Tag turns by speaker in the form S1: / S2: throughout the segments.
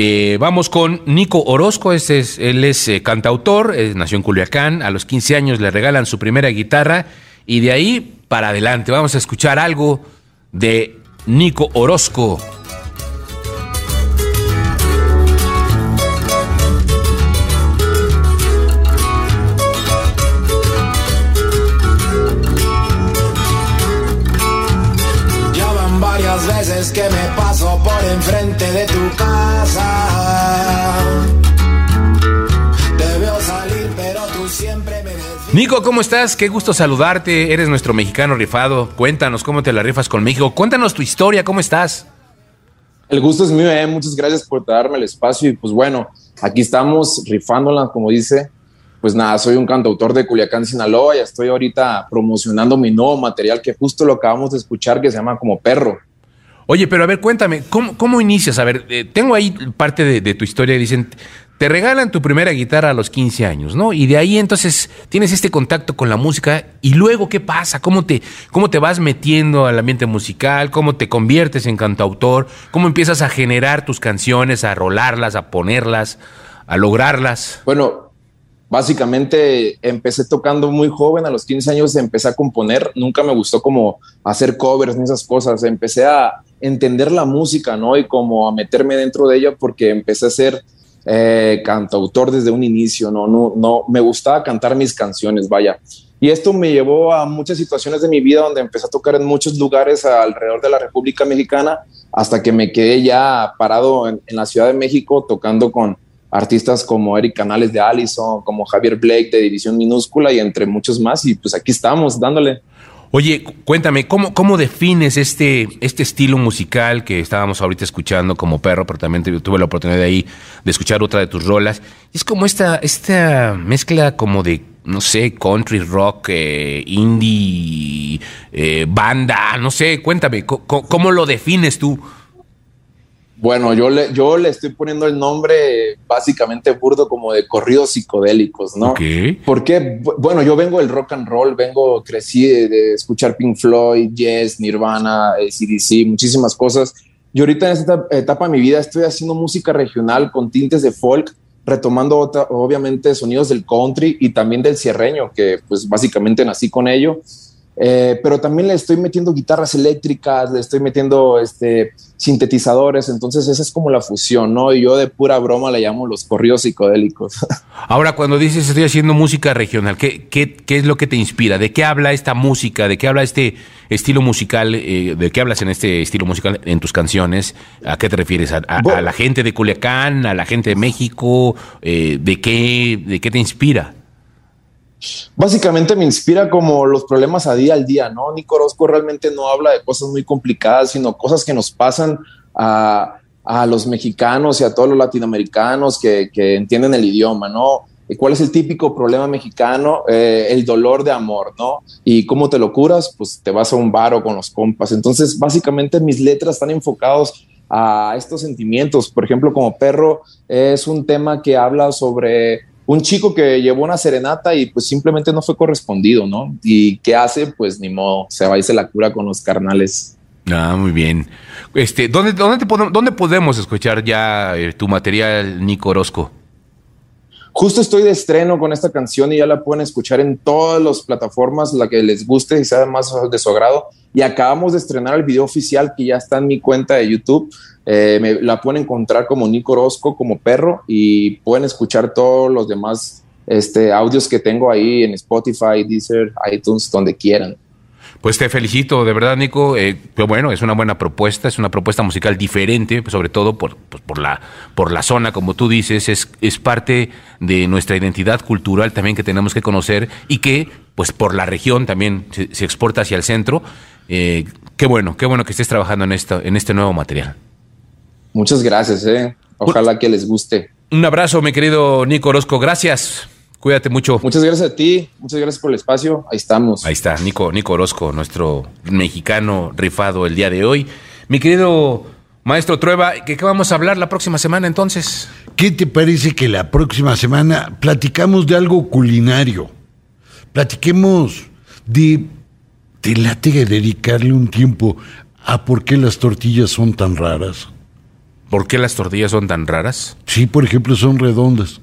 S1: Eh, vamos con Nico Orozco, es, él es eh, cantautor, nació en Culiacán, a los 15 años le regalan su primera guitarra y de ahí para adelante vamos a escuchar algo de Nico Orozco.
S2: Veces que me paso por enfrente de tu casa. Te veo salir, pero tú siempre me
S1: Nico, ¿cómo estás? Qué gusto saludarte. Eres nuestro mexicano rifado. Cuéntanos cómo te la rifas con México. Cuéntanos tu historia, ¿cómo estás?
S3: El gusto es mío, eh. muchas gracias por darme el espacio y pues bueno, aquí estamos rifándola, como dice. Pues nada, soy un cantautor de Culiacán, Sinaloa y estoy ahorita promocionando mi nuevo material que justo lo acabamos de escuchar que se llama Como Perro.
S1: Oye, pero a ver, cuéntame, ¿cómo, cómo inicias? A ver, eh, tengo ahí parte de, tu historia. Dicen, te regalan tu primera guitarra a los 15 años, ¿no? Y de ahí entonces tienes este contacto con la música y luego ¿qué pasa? ¿Cómo te, cómo te vas metiendo al ambiente musical? ¿Cómo te conviertes en cantautor? ¿Cómo empiezas a generar tus canciones, a rolarlas, a ponerlas, a lograrlas?
S3: Bueno, básicamente empecé tocando muy joven, a los 15 años empecé a componer, nunca me gustó como hacer covers ni esas cosas, empecé a entender la música, ¿no? Y como a meterme dentro de ella porque empecé a ser eh, cantautor desde un inicio, ¿no? No, no, me gustaba cantar mis canciones, vaya. Y esto me llevó a muchas situaciones de mi vida donde empecé a tocar en muchos lugares alrededor de la República Mexicana hasta que me quedé ya parado en, en la Ciudad de México tocando con artistas como Eric Canales de Allison, como Javier Blake de División Minúscula y entre muchos más. Y pues aquí estamos dándole.
S1: Oye, cuéntame, ¿cómo, cómo defines este, este estilo musical que estábamos ahorita escuchando como perro, pero también tuve la oportunidad de ahí de escuchar otra de tus rolas? Es como esta, esta mezcla como de, no sé, country rock, eh, indie, eh, banda, no sé, cuéntame, ¿cómo, ¿cómo, lo defines tú?
S3: Bueno, yo le, yo le estoy poniendo el nombre básicamente burdo como de corridos psicodélicos, ¿no?
S1: Okay.
S3: Porque, bueno, yo vengo del rock and roll, vengo, crecí de, de escuchar Pink Floyd, Yes, Nirvana, CDC, muchísimas cosas. Y ahorita en esta etapa de mi vida estoy haciendo música regional con tintes de folk, retomando otra, obviamente sonidos del country y también del cierreño, que pues básicamente nací con ello. Eh, pero también le estoy metiendo guitarras eléctricas, le estoy metiendo este, sintetizadores, entonces esa es como la fusión, ¿no? Y yo de pura broma le llamo los corridos psicodélicos.
S1: Ahora, cuando dices estoy haciendo música regional, ¿qué, qué, qué es lo que te inspira? ¿De qué habla esta música? ¿De qué habla este estilo musical? Eh, ¿De qué hablas en este estilo musical en tus canciones? ¿A qué te refieres? ¿A, a, bueno, a la gente de Culiacán? ¿A la gente de México? Eh, ¿de, qué, ¿De qué te inspira?
S3: Básicamente me inspira como los problemas a día al día, ¿no? Nico Orozco realmente no habla de cosas muy complicadas, sino cosas que nos pasan a, a los mexicanos y a todos los latinoamericanos que, entienden el idioma, ¿no? ¿Cuál es el típico problema mexicano? Eh, el dolor de amor, ¿no? ¿Y cómo te lo curas? Pues te vas a un bar o con los compas. Entonces, básicamente mis letras están enfocados a estos sentimientos. Por ejemplo, como perro es un tema que habla sobre un chico que llevó una serenata y pues simplemente no fue correspondido, ¿no? ¿Y qué hace? Pues ni modo, se va y se la cura con los carnales.
S1: Ah, muy bien. Este, ¿dónde, dónde, te podemos, ¿Dónde podemos escuchar ya eh, tu material, Nico Orozco?
S3: Justo estoy de estreno con esta canción y ya la pueden escuchar en todas las plataformas, la que les guste y sea más de su agrado. Y acabamos de estrenar el video oficial que ya está en mi cuenta de YouTube. Eh, me, la pueden encontrar como Nico Orozco, como perro, y pueden escuchar todos los demás este, audios que tengo ahí en Spotify, Deezer, iTunes, donde quieran.
S1: Pues te felicito, de verdad, Nico. Eh, pero bueno, es una buena propuesta, es una propuesta musical diferente, pues sobre todo por, pues por, la, por la zona, como tú dices, es, es parte de nuestra identidad cultural también que tenemos que conocer y que, pues por la región también se, se exporta hacia el centro. Eh, qué bueno, qué bueno que estés trabajando en, esto, en este nuevo material.
S3: Muchas gracias, eh. ojalá que les guste.
S1: Un abrazo, mi querido Nico Orozco, gracias. Cuídate mucho.
S3: Muchas gracias a ti, muchas gracias por el espacio. Ahí estamos.
S1: Ahí está, Nico, Nico Orozco, nuestro mexicano rifado el día de hoy. Mi querido maestro Trueba, ¿qué, ¿qué vamos a hablar la próxima semana entonces?
S4: ¿Qué te parece que la próxima semana platicamos de algo culinario? Platiquemos de. ¿Te late dedicarle un tiempo a por qué las tortillas son tan raras?
S1: ¿Por qué las tortillas son tan raras?
S4: Sí, por ejemplo, son redondas.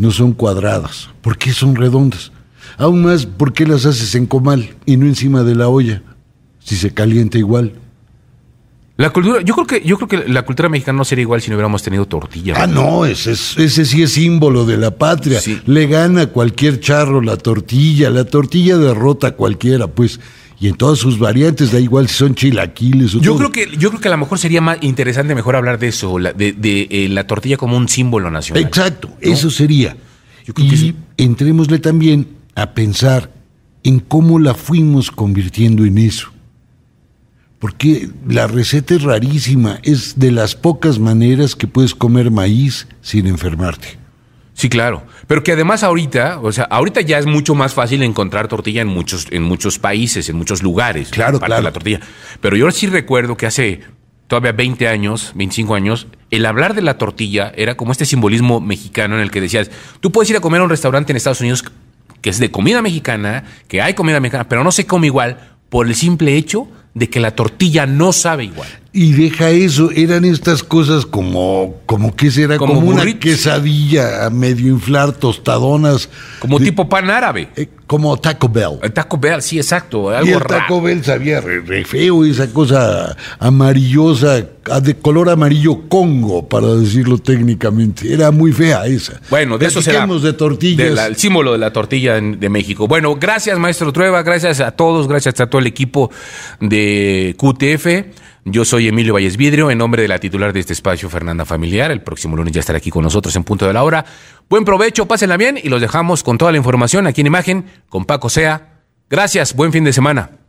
S4: No son cuadradas. ¿Por qué son redondas? Aún más, ¿por qué las haces en comal y no encima de la olla? Si se calienta igual.
S1: La cultura, yo creo que, yo creo que la cultura mexicana no sería igual si no hubiéramos tenido tortilla.
S4: Ah, no, ese, es- ese sí es símbolo de la patria.
S1: Sí.
S4: Le gana cualquier charro la tortilla. La tortilla derrota a cualquiera, pues. Y en todas sus variantes, da igual si son chilaquiles o
S1: Yo
S4: todo.
S1: creo que, yo creo que a lo mejor sería más interesante mejor hablar de eso, la- de, de, eh, la tortilla como un símbolo nacional.
S4: Exacto, eso sería.
S1: Yo creo
S4: y
S1: que sí.
S4: entrémosle también a pensar en cómo la fuimos convirtiendo en eso. Porque la receta es rarísima, es de las pocas maneras que puedes comer maíz sin enfermarte.
S1: Sí, claro. Pero que además ahorita, o sea, ahorita ya es mucho más fácil encontrar tortilla en muchos, en muchos países, en muchos lugares.
S4: Claro,
S1: aparte
S4: claro.
S1: de la tortilla. Pero yo sí recuerdo que hace todavía 20 años, 25 años, el hablar de la tortilla era como este simbolismo mexicano en el que decías, tú puedes ir a comer a un restaurante en Estados Unidos que es de comida mexicana, que hay comida mexicana, pero no se come igual por el simple hecho de que la tortilla no sabe igual.
S4: Y deja eso, eran estas cosas como, como que será,
S1: Como
S4: como, una quesadilla a medio inflar, tostadonas.
S1: Como
S4: de-
S1: tipo pan árabe.
S4: eh, como Taco Bell.
S1: El Taco Bell, sí, exacto.
S4: Y el
S1: raro.
S4: Taco Bell sabía re, re feo, esa cosa amarillosa, de color amarillo congo, para decirlo técnicamente. Era muy fea esa.
S1: Bueno, de eso será.
S4: De tortillas.
S1: De la- el símbolo de la tortilla en- de México. Bueno, gracias, maestro Trueba, gracias a todos, gracias a todo el equipo de QTF. Yo soy Emilio Valles Vidrio, en nombre de la titular de este espacio, Fernanda Familiar. El próximo lunes ya estará aquí con nosotros en punto de la hora. Buen provecho, pásenla bien y los dejamos con toda la información aquí en imagen con Paco Sea. Gracias, buen fin de semana.